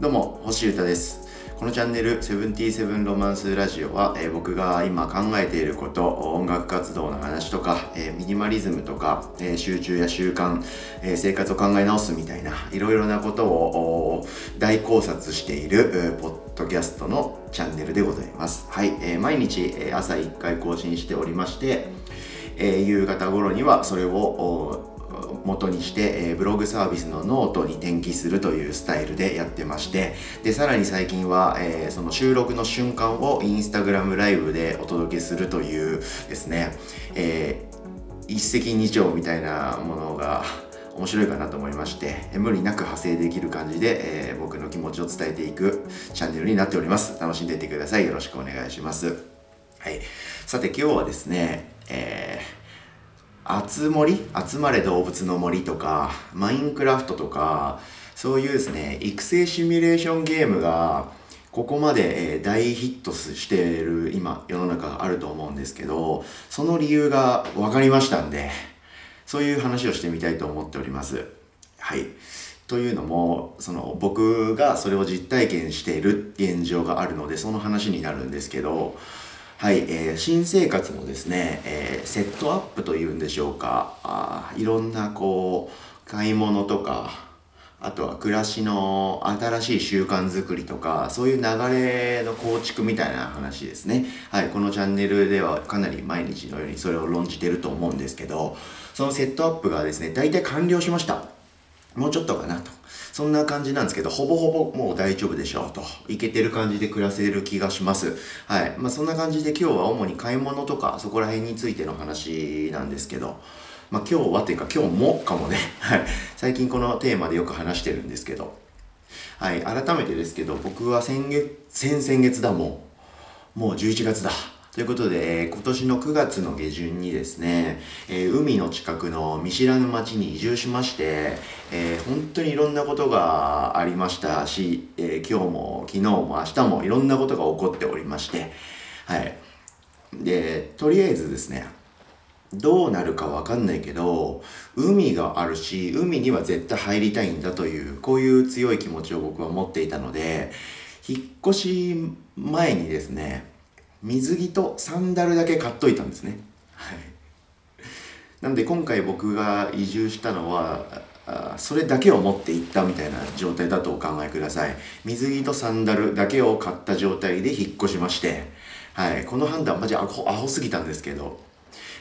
どうも星歌です。このチャンネル「セブンティーセブンロマンスラジオは」えー、僕が今考えていること音楽活動の話とか、えー、ミニマリズムとか、えー、集中や習慣、え生活を考え直すみたいないろいろなことを大考察しているポッドキャストのチャンネルでございます。はい、え毎日、え朝1回更新しておりまして、え夕方頃にはそれを元にして、えー、ブログサービスのノートに転記するというスタイルでやってましてでさらに最近は、えー、その収録の瞬間を Instagram Live でお届けするというですね、えー、一石二鳥みたいなものが面白いかなと思いまして無理なく派生できる感じで、えー、僕の気持ちを伝えていくチャンネルになっております。楽しんでいってください。よろしくお願いします。はい。さて今日はですね、えーあつ森集まれ動物の森とか、マインクラフトとか、そういうですね、育成シミュレーションゲームが、ここまで大ヒットしている今、世の中があると思うんですけど、その理由が分かりましたんで、そういう話をしてみたいと思っております。はい。というのも、その僕がそれを実体験している現状があるので、その話になるんですけど、はい、えー、新生活のですね、えー、セットアップというんでしょうか。あいろんなこう買い物とかあとは暮らしの新しい習慣づくりとかそういう流れの構築みたいな話ですね。はいこのチャンネルではかなり毎日のようにそれを論じてると思うんですけどそのセットアップがですね大体完了しました。もうちょっとかなとそんな感じなんですけど、ほぼほぼもう大丈夫でしょうと。いけてる感じで暮らせる気がします。はい。まあそんな感じで今日は主に買い物とかそこら辺についての話なんですけど、まあ今日はというか今日もかもね、はい。最近このテーマでよく話してるんですけど、はい。改めてですけど、僕は先月、先々月だもん。もう11月だ。ということで、えー、今年の9月の下旬にですね、えー、海の近くの見知らぬ町に移住しまして、えー、本当にいろんなことがありましたし、え今日も昨日も明日もいろんなことが起こっておりまして、はい。で、とりあえずですね、どうなるかわかんないけど、海があるし、海には絶対入りたいんだという、こういう強い気持ちを僕は持っていたので、引っ越し前にですね、水着とサンダルだけ買っといたんですね。はい。なんで今回僕が移住したのは、それだけを持っていったみたいな状態だとお考えください。水着とサンダルだけを買った状態で引っ越しまして、はい。この判断マジアホアホすぎたんですけど、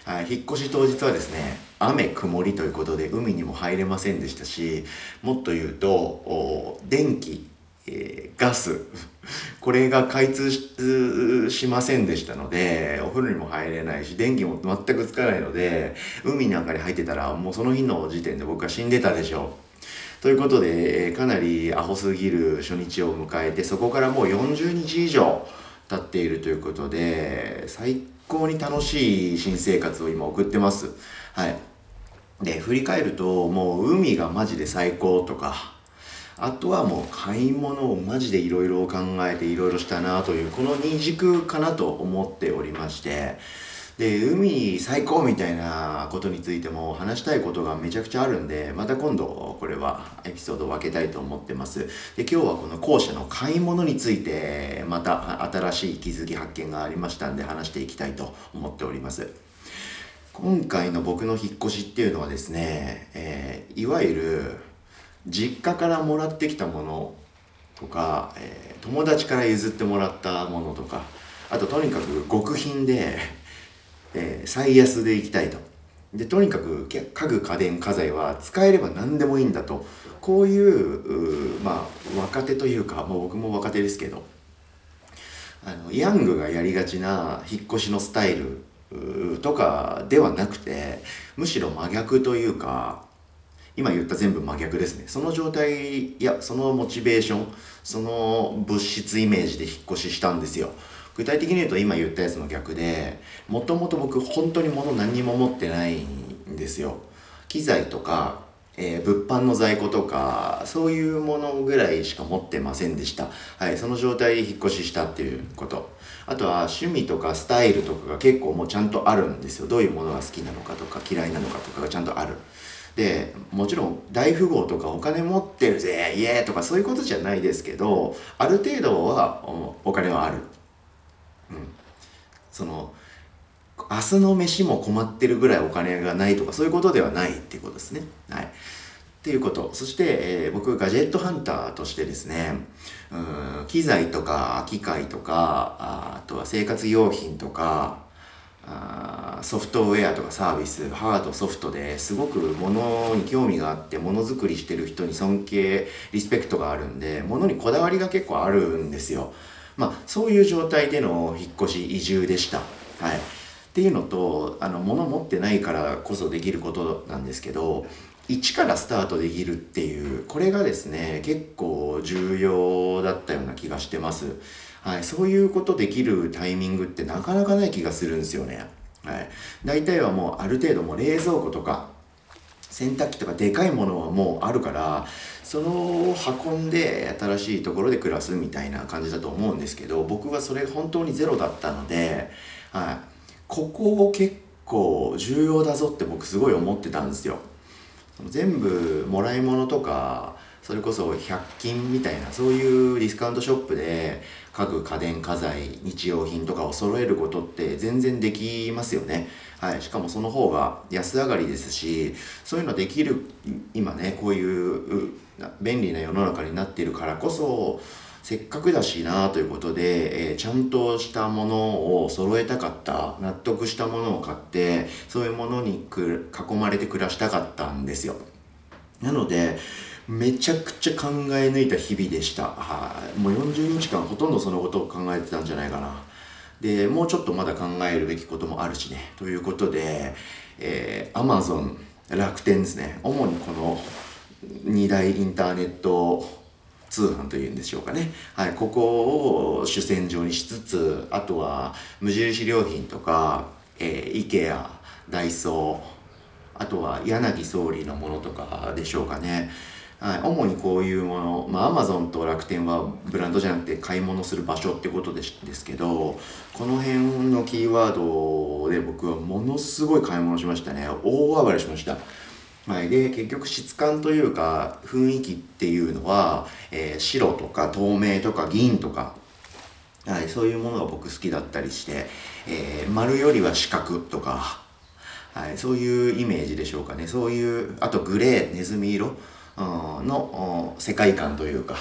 はい、引っ越し当日はですね、雨曇りということで海にも入れませんでしたし、もっと言うと、電気えー、ガス、これが開通しませんでしたので、お風呂にも入れないし、電気も全くつかないので、海なんかに入ってたら、もうその日の時点で僕は死んでたでしょう。ということで、かなりアホすぎる初日を迎えて、そこからもう40日以上経っているということで、最高に楽しい新生活を今送ってます。はい。で、振り返ると、もう海がマジで最高とか、あとはもう買い物をマジでいろいろ考えていろいろしたなというこの二軸かなと思っておりましてで海最高みたいなことについても話したいことがめちゃくちゃあるんでまた今度これはエピソードを分けたいと思ってます。で今日はこの後者の買い物についてまた新しい気づき発見がありましたんで話していきたいと思っております。今回の僕の引っ越しっていうのはですね、えー、いわゆる実家からもらってきたものとか、えー、友達から譲ってもらったものとかあととにかく極貧で、えー、最安で行きたいと。でとにかく家具家電家財は使えれば何でもいいんだと。こういうまあ若手というか、まあ、僕も若手ですけどあのヤングがやりがちな引っ越しのスタイルとかではなくてむしろ真逆というか今言った全部真逆ですね。その状態いやそのモチベーションその物質イメージで引っ越ししたんですよ。具体的に言うと今言ったやつの逆でもともと僕本当に物何にも持ってないんですよ。機材とか、えー、物販の在庫とかそういうものぐらいしか持ってませんでした。はいその状態で引っ越ししたっていうこと。あとは趣味とかスタイルとかが結構もうちゃんとあるんですよ。どういうものが好きなのかとか嫌いなのかとかがちゃんとある。でもちろん大富豪とかお金持ってるぜイエーとかそういうことじゃないですけどある程度はお金はある、うん、その明日の飯も困ってるぐらいお金がないとかそういうことではないっていうことですね。はい。っていうこと。そして、えー、僕、ガジェットハンターとしてですね、うん、機材とか機械とか、あとは生活用品とか、あソフトウェアとかサービスハードソフトですごく物に興味があってものづくりしてる人に尊敬リスペクトがあるんで物にこだわりが結構あるんですよ。まあそういう状態での引っ越し移住でした。はい。っていうのとあの物持ってないからこそできることなんですけど一からスタートできるっていうこれがですね結構重要だったような気がしてます。はい、そういうことできるタイミングってなかなかない気がするんですよね。はい、大体はもうある程度も冷蔵庫とか洗濯機とかでかいものはもうあるからそのを運んで新しいところで暮らすみたいな感じだと思うんですけど僕はそれ本当にゼロだったので、はい、ここを結構重要だぞって僕すごい思ってたんですよ。全部もらい物とかそれこそ100均みたいなそういうディスカウントショップで家具家電家財日用品とかを揃えることって全然できますよね。はい、しかもその方が安上がりですしそういうのできる今ねこういう便利な世の中になっているからこそせっかくだしなということで、えー、ちゃんとしたものを揃えたかった納得したものを買ってそういうものに囲まれて暮らしたかったんですよ。なのでめちゃくちゃ考え抜いた日々でした。はい、もう40日間ほとんどそのことを考えてたんじゃないかな。で、もうちょっとまだ考えるべきこともあるしね。ということで、えー、Amazon、楽天ですね。主にこの2大インターネット通販というんでしょうかね。はい、ここを主戦場にしつつ、あとは無印良品とか、えー、IKEA、ダイソー、あとは柳総理のものとかでしょうかね。はい、主にこういうもの、まあ、アマゾンと楽天はブランドじゃなくて買い物する場所ってことでですけど、この辺のキーワードで僕はものすごい買い物しましたね。大暴れしました。はい、で、結局質感というか雰囲気っていうのは、えー、白とか透明とか銀とか、はい、そういうものが僕好きだったりして、えー、丸よりは四角とか、はい、そういうイメージでしょうかね。そういう、あとグレー、ネズミ色。の世界観というか、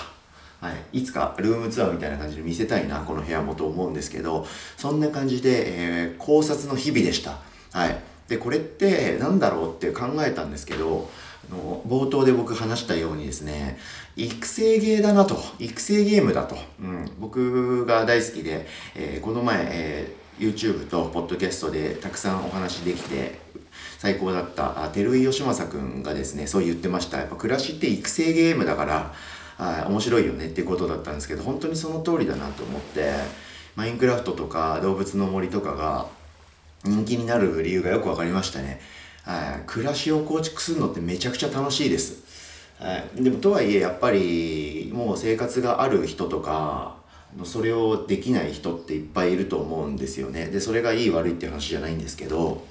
はい、いつかルームツアーみたいな感じで見せたいなこの部屋もと思うんですけどそんな感じで、えー、考察の日々でした。はい、でこれって何だろうって考えたんですけどあの冒頭で僕話したようにですね育成ゲーだなと育成ゲームだと、うん、僕が大好きで、えー、この前、えー、YouTube とポッドキャストでたくさんお話できて最高だった照井義正くんがですねそう言ってました。やっぱ暮らしって育成ゲームだからあ面白いよねっていうことだったんですけど本当にその通りだなと思ってマインクラフトとか動物の森とかが人気になる理由がよく分かりましたね。はい。暮らしを構築するのってめちゃくちゃ楽しいです。はい。でもとはいえやっぱりもう生活がある人とかそれをできない人っていっぱいいると思うんですよね。でそれがいい悪いっていう話じゃないんですけど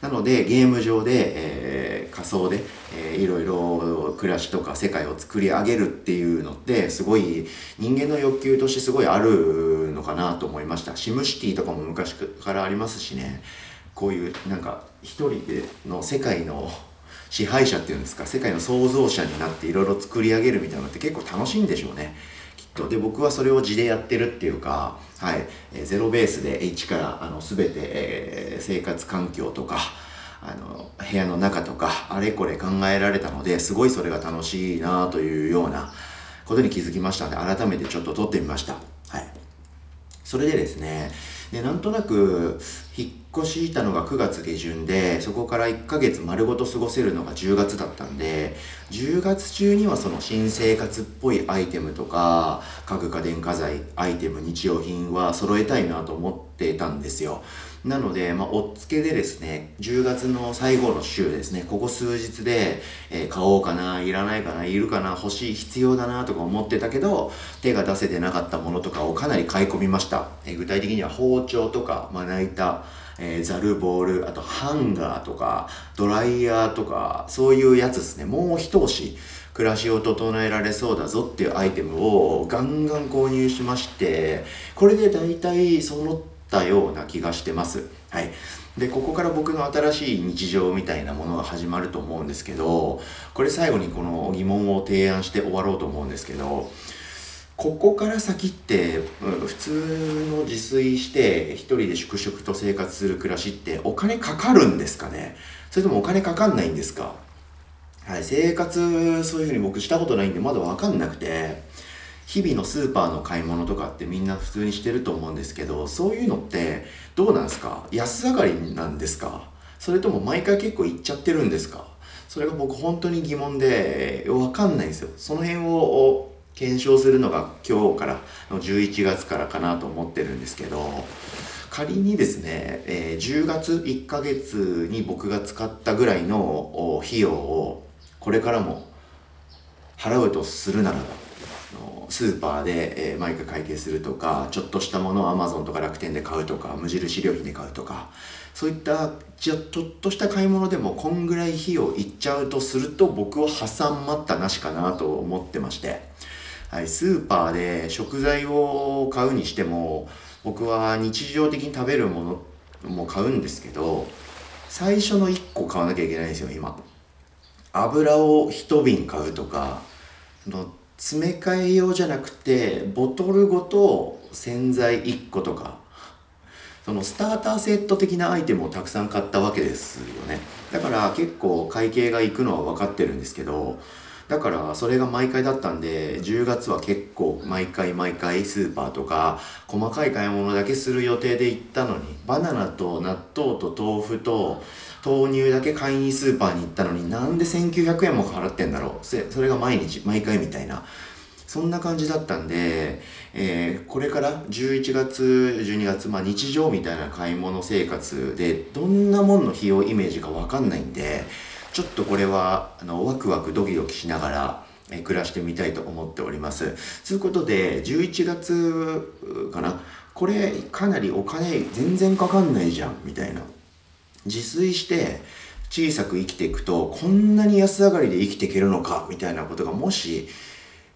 なのでゲーム上で、えー、仮想で、えー、いろいろ暮らしとか世界を作り上げるっていうのってすごい人間の欲求としてすごいあるのかなと思いました。シムシティとかも昔からありますしね。こういうなんか一人での世界の支配者っていうんですか世界の創造者になっていろいろ作り上げるみたいなのって結構楽しいんでしょうね。きっと。で僕はそれを地でやってるっていうかはい、えー、ゼロベースで H からあの全て、えー、生活環境とかあの部屋の中とかあれこれ考えられたのですごいそれが楽しいなというようなことに気づきましたので改めてちょっと撮ってみました。はい、それでですねでなんとなく引っ越したのが9月下旬でそこから1ヶ月丸ごと過ごせるのが10月だったんで10月中にはその新生活っぽいアイテムとか家具家電家財アイテム日用品は揃えたいなと思ってたんですよなので、まあ、おっつけでですね、10月の最後の週ですね、ここ数日で、えー、買おうかな、いらないかな、いるかな、欲しい、必要だなとか思ってたけど、手が出せてなかったものとかをかなり買い込みました。えー、具体的には包丁とか、まな板、えー、ザルボール、あとハンガーとか、ドライヤーとか、そういうやつですね。もう一押し、暮らしを整えられそうだぞっていうアイテムをガンガン購入しまして、これで大体揃ったような気がしてます。はい。で、ここから僕の新しい日常みたいなものが始まると思うんですけど、これ最後にこの疑問を提案して終わろうと思うんですけど、ここから先って、うん普通の自炊して一人で粛々と生活する暮らしってお金かかるんですかね？それともお金かかんないんですか？はい、生活そういうふうに僕したことないんでまだわかんなくて、日々のスーパーの買い物とかってみんな普通にしてると思うんですけど、そういうのってどうなんですか？安上がりなんですか？それとも毎回結構行っちゃってるんですか？それが僕本当に疑問でわかんないんですよ。その辺を検証するのが今日からの11月からかなと思ってるんですけど仮にですね、え、10月1ヶ月に僕が使ったぐらいの費用をこれからも払うとするならばスーパーで、え、毎回会計するとかちょっとしたものを Amazon とか楽天で買うとか無印良品で買うとかそういったちょっとした買い物でもこんぐらい費用いっちゃうとすると僕は破産待ったなしかなと思ってましてはい、スーパーで食材を買うにしても僕は日常的に食べるものも買うんですけど最初の1個買わなきゃいけないんですよ今。油を1瓶買うとかの詰め替え用じゃなくてボトルごと洗剤1個とかそのスターターセット的なアイテムをたくさん買ったわけですよね。だから結構会計がいくのは分かってるんですけどだからそれが毎回だったんで10月は結構毎回毎回スーパーとか細かい買い物だけする予定で行ったのにバナナと納豆と豆腐と豆乳だけ買いにスーパーに行ったのになんで1900円も払ってんだろう。それが毎日毎回みたいな。そんな感じだったんで、えー、これから11月、12月、まあ日常みたいな買い物生活で、どんなもんの費用イメージかわかんないんで、ちょっとこれはあのワクワクドキドキしながらえ暮らしてみたいと思っております。ということで11月かな？これかなりお金全然かかんないじゃんみたいな。自炊して小さく生きていくとこんなに安上がりで生きていけるのかみたいなことがもし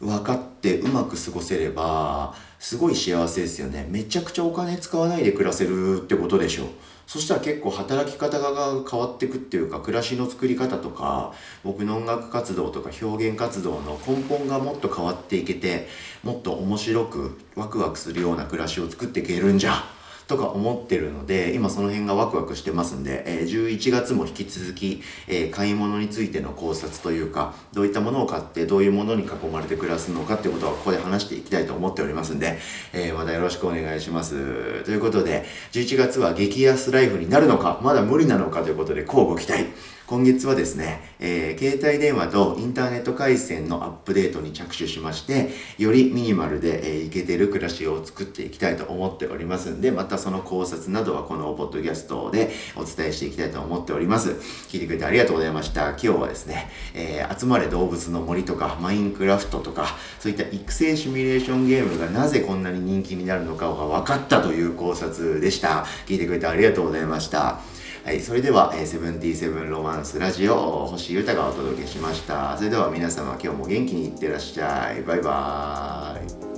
分かってうまく過ごせればすごい幸せですよね。めちゃくちゃお金使わないで暮らせるってことでしょ。そしたら結構働き方が変わっていくっていうか暮らしの作り方とか僕の音楽活動とか表現活動の根本がもっと変わっていけてもっと面白くワクワクするような暮らしを作っていけるんじゃ。とか思ってるので、今その辺がワクワクしてますんで、えー、11月も引き続き、えー、買い物についての考察というか、どういったものを買ってどういうものに囲まれて暮らすのかっていうことはここで話していきたいと思っておりますんで、えー、またよろしくお願いします。ということで、11月は激安ライフになるのか、まだ無理なのかということで、交互期待。今月はですね、えー、携帯電話とインターネット回線のアップデートに着手しまして、よりミニマルで、えー、いけてる暮らしを作っていきたいと思っておりますんで、またその考察などはこのポッドキャストでお伝えしていきたいと思っております。聞いてくれてありがとうございました。今日はですね、えー、集まれ動物の森とか、マインクラフトとか、そういった育成シミュレーションゲームがなぜこんなに人気になるのかが分かったという考察でした。聞いてくれてありがとうございました。はい、それでは、えー、セブンティーセブンロマンスラジオ、星豊がお届けしました。それでは皆様今日も元気にいってらっしゃい。バイバーイ。